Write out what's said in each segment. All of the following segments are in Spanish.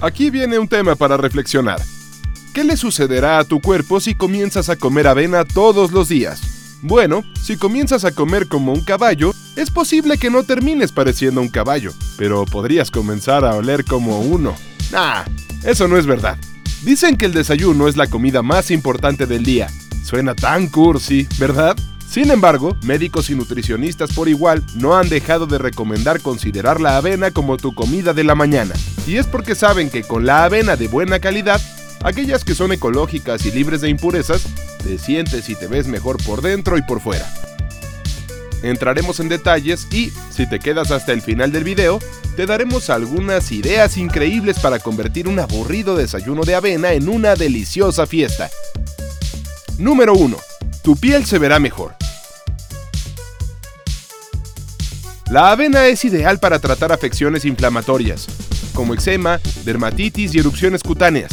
Aquí viene un tema para reflexionar. ¿Qué le sucederá a tu cuerpo si comienzas a comer avena todos los días? Bueno, si comienzas a comer como un caballo, es posible que no termines pareciendo un caballo, pero podrías comenzar a oler como uno. Nah, eso no es verdad. Dicen que el desayuno es la comida más importante del día. Suena tan cursi, ¿verdad? Sin embargo, médicos y nutricionistas por igual no han dejado de recomendar considerar la avena como tu comida de la mañana. Y es porque saben que con la avena de buena calidad, aquellas que son ecológicas y libres de impurezas, te sientes y te ves mejor por dentro y por fuera. Entraremos en detalles y, si te quedas hasta el final del video, te daremos algunas ideas increíbles para convertir un aburrido desayuno de avena en una deliciosa fiesta. Número 1. Tu piel se verá mejor. La avena es ideal para tratar afecciones inflamatorias, como eczema, dermatitis y erupciones cutáneas.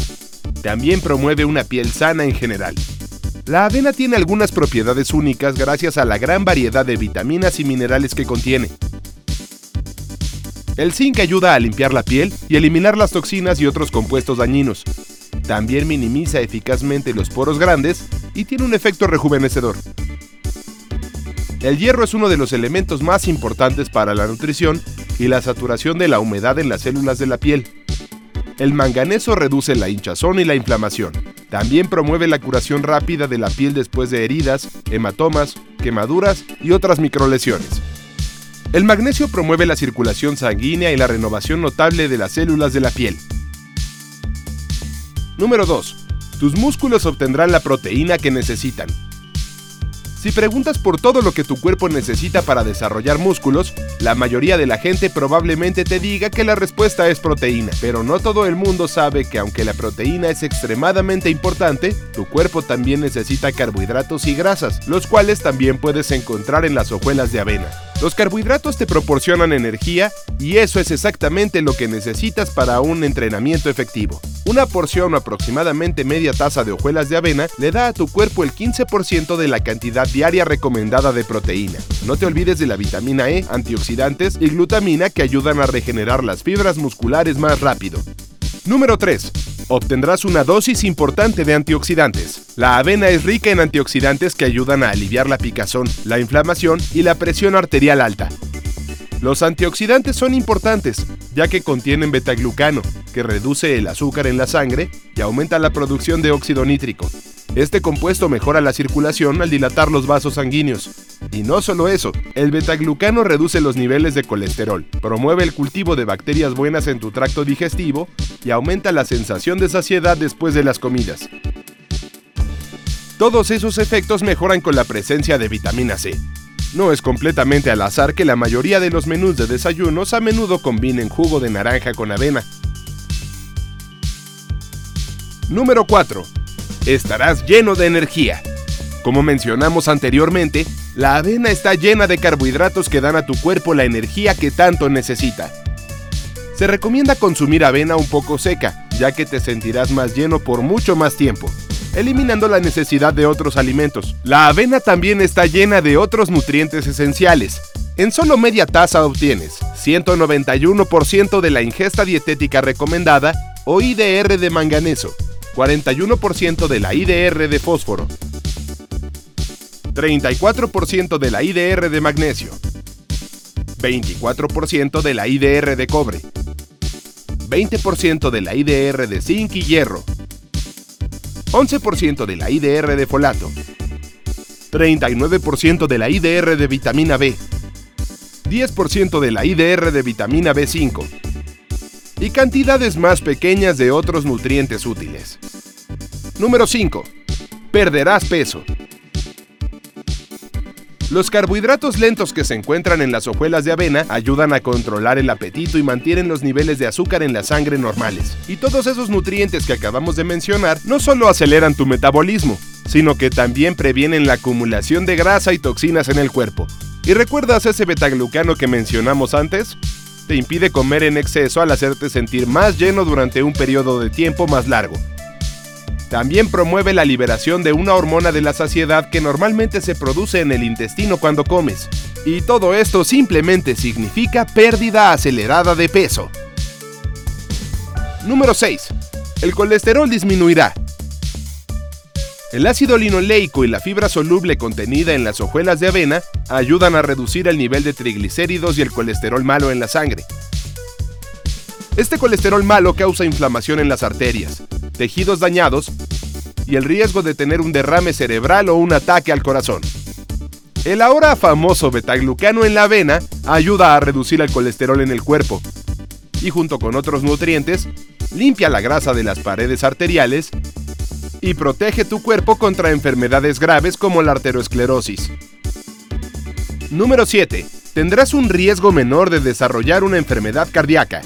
También promueve una piel sana en general. La avena tiene algunas propiedades únicas gracias a la gran variedad de vitaminas y minerales que contiene. El zinc ayuda a limpiar la piel y eliminar las toxinas y otros compuestos dañinos. También minimiza eficazmente los poros grandes y tiene un efecto rejuvenecedor. El hierro es uno de los elementos más importantes para la nutrición y la saturación de la humedad en las células de la piel. El manganeso reduce la hinchazón y la inflamación. También promueve la curación rápida de la piel después de heridas, hematomas, quemaduras y otras microlesiones. El magnesio promueve la circulación sanguínea y la renovación notable de las células de la piel. Número 2. Tus músculos obtendrán la proteína que necesitan. Si preguntas por todo lo que tu cuerpo necesita para desarrollar músculos, la mayoría de la gente probablemente te diga que la respuesta es proteína, pero no todo el mundo sabe que aunque la proteína es extremadamente importante, tu cuerpo también necesita carbohidratos y grasas, los cuales también puedes encontrar en las hojuelas de avena. Los carbohidratos te proporcionan energía y eso es exactamente lo que necesitas para un entrenamiento efectivo. Una porción o aproximadamente media taza de hojuelas de avena le da a tu cuerpo el 15% de la cantidad diaria recomendada de proteína. No te olvides de la vitamina E, antioxidantes y glutamina que ayudan a regenerar las fibras musculares más rápido. Número 3. Obtendrás una dosis importante de antioxidantes. La avena es rica en antioxidantes que ayudan a aliviar la picazón, la inflamación y la presión arterial alta. Los antioxidantes son importantes, ya que contienen betaglucano, que reduce el azúcar en la sangre y aumenta la producción de óxido nítrico. Este compuesto mejora la circulación al dilatar los vasos sanguíneos. Y no solo eso, el betaglucano reduce los niveles de colesterol, promueve el cultivo de bacterias buenas en tu tracto digestivo y aumenta la sensación de saciedad después de las comidas. Todos esos efectos mejoran con la presencia de vitamina C. No es completamente al azar que la mayoría de los menús de desayunos a menudo combinen jugo de naranja con avena. Número 4. Estarás lleno de energía. Como mencionamos anteriormente, la avena está llena de carbohidratos que dan a tu cuerpo la energía que tanto necesita. Se recomienda consumir avena un poco seca, ya que te sentirás más lleno por mucho más tiempo, eliminando la necesidad de otros alimentos. La avena también está llena de otros nutrientes esenciales. En solo media taza obtienes 191% de la ingesta dietética recomendada o IDR de manganeso, 41% de la IDR de fósforo, 34% de la IDR de magnesio, 24% de la IDR de cobre, 20% de la IDR de zinc y hierro, 11% de la IDR de folato, 39% de la IDR de vitamina B, 10% de la IDR de vitamina B5 y cantidades más pequeñas de otros nutrientes útiles. Número 5. Perderás peso. Los carbohidratos lentos que se encuentran en las hojuelas de avena ayudan a controlar el apetito y mantienen los niveles de azúcar en la sangre normales. Y todos esos nutrientes que acabamos de mencionar no solo aceleran tu metabolismo, sino que también previenen la acumulación de grasa y toxinas en el cuerpo. ¿Y recuerdas ese betaglucano que mencionamos antes? Te impide comer en exceso al hacerte sentir más lleno durante un periodo de tiempo más largo. También promueve la liberación de una hormona de la saciedad que normalmente se produce en el intestino cuando comes. Y todo esto simplemente significa pérdida acelerada de peso. Número 6. El colesterol disminuirá. El ácido linoleico y la fibra soluble contenida en las hojuelas de avena ayudan a reducir el nivel de triglicéridos y el colesterol malo en la sangre. Este colesterol malo causa inflamación en las arterias, tejidos dañados y el riesgo de tener un derrame cerebral o un ataque al corazón. El ahora famoso betaglucano en la avena ayuda a reducir el colesterol en el cuerpo y junto con otros nutrientes limpia la grasa de las paredes arteriales y protege tu cuerpo contra enfermedades graves como la arteriosclerosis. Número 7. Tendrás un riesgo menor de desarrollar una enfermedad cardíaca.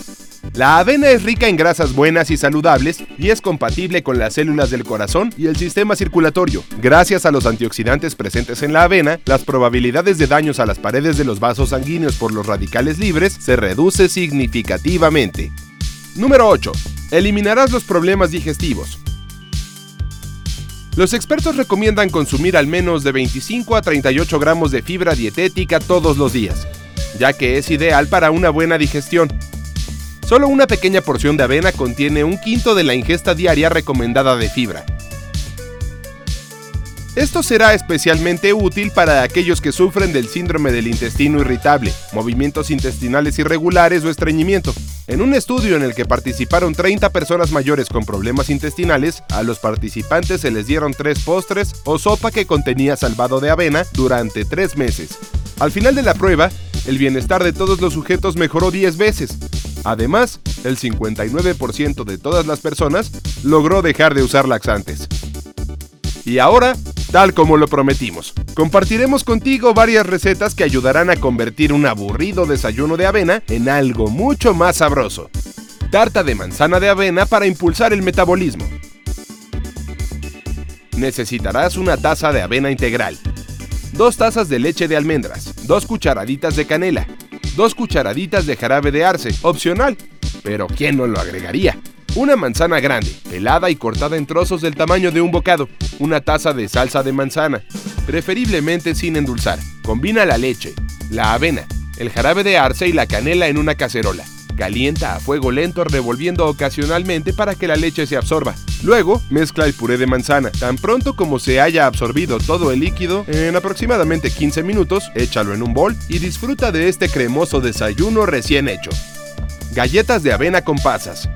La avena es rica en grasas buenas y saludables y es compatible con las células del corazón y el sistema circulatorio. Gracias a los antioxidantes presentes en la avena, las probabilidades de daños a las paredes de los vasos sanguíneos por los radicales libres se reduce significativamente. Número 8. Eliminarás los problemas digestivos. Los expertos recomiendan consumir al menos de 25 a 38 gramos de fibra dietética todos los días, ya que es ideal para una buena digestión. Solo una pequeña porción de avena contiene un quinto de la ingesta diaria recomendada de fibra. Esto será especialmente útil para aquellos que sufren del síndrome del intestino irritable, movimientos intestinales irregulares o estreñimiento. En un estudio en el que participaron 30 personas mayores con problemas intestinales, a los participantes se les dieron tres postres o sopa que contenía salvado de avena durante tres meses. Al final de la prueba, el bienestar de todos los sujetos mejoró 10 veces. Además, el 59% de todas las personas logró dejar de usar laxantes. Y ahora, tal como lo prometimos, compartiremos contigo varias recetas que ayudarán a convertir un aburrido desayuno de avena en algo mucho más sabroso. Tarta de manzana de avena para impulsar el metabolismo. Necesitarás una taza de avena integral, dos tazas de leche de almendras, dos cucharaditas de canela, dos cucharaditas de jarabe de arce, opcional, pero ¿quién no lo agregaría? Una manzana grande, pelada y cortada en trozos del tamaño de un bocado. Una taza de salsa de manzana, preferiblemente sin endulzar. Combina la leche, la avena, el jarabe de arce y la canela en una cacerola. Calienta a fuego lento revolviendo ocasionalmente para que la leche se absorba. Luego, mezcla el puré de manzana. Tan pronto como se haya absorbido todo el líquido, en aproximadamente 15 minutos, échalo en un bol y disfruta de este cremoso desayuno recién hecho. Galletas de avena con pasas.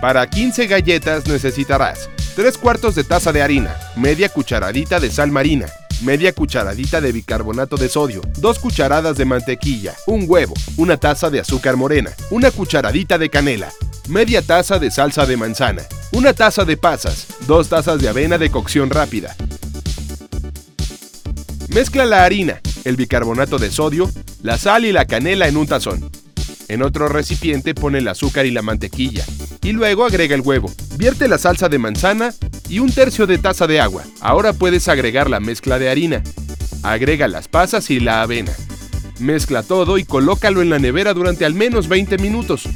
Para 15 galletas necesitarás 3 cuartos de taza de harina, media cucharadita de sal marina, media cucharadita de bicarbonato de sodio, 2 cucharadas de mantequilla, un huevo, una taza de azúcar morena, una cucharadita de canela, media taza de salsa de manzana, una taza de pasas, 2 tazas de avena de cocción rápida. Mezcla la harina, el bicarbonato de sodio, la sal y la canela en un tazón. En otro recipiente pone el azúcar y la mantequilla, y luego agrega el huevo. Vierte la salsa de manzana y un tercio de taza de agua. Ahora puedes agregar la mezcla de harina. Agrega las pasas y la avena. Mezcla todo y colócalo en la nevera durante al menos 20 minutos.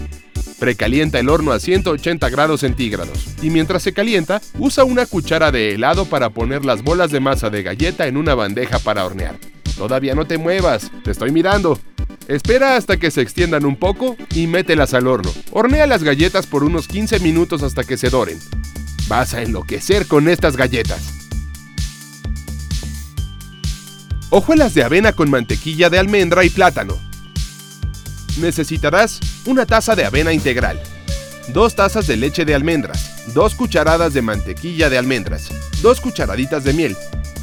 Precalienta el horno a 180 grados centígrados y mientras se calienta, usa una cuchara de helado para poner las bolas de masa de galleta en una bandeja para hornear. Todavía no te muevas, te estoy mirando. Espera hasta que se extiendan un poco y mételas al horno. Hornea las galletas por unos 15 minutos hasta que se doren. Vas a enloquecer con estas galletas. Hojuelas de avena con mantequilla de almendra y plátano. Necesitarás una taza de avena integral, dos tazas de leche de almendras, dos cucharadas de mantequilla de almendras, dos cucharaditas de miel,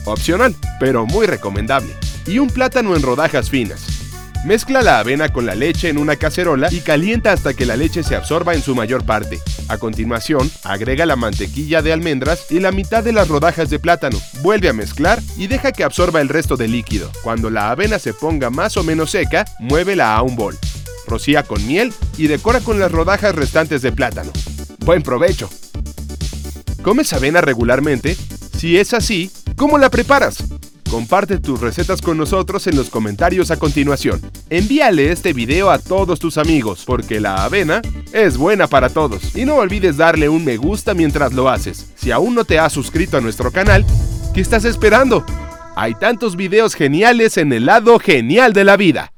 opcional, pero muy recomendable, y un plátano en rodajas finas. Mezcla la avena con la leche en una cacerola y calienta hasta que la leche se absorba en su mayor parte. A continuación, agrega la mantequilla de almendras y la mitad de las rodajas de plátano. Vuelve a mezclar y deja que absorba el resto del líquido. Cuando la avena se ponga más o menos seca, muévela a un bol. Rocía con miel y decora con las rodajas restantes de plátano. Buen provecho. ¿Comes avena regularmente? Si es así, ¿cómo la preparas? Comparte tus recetas con nosotros en los comentarios a continuación. Envíale este video a todos tus amigos, porque la avena es buena para todos. Y no olvides darle un me gusta mientras lo haces. Si aún no te has suscrito a nuestro canal, ¿qué estás esperando? Hay tantos videos geniales en el lado genial de la vida.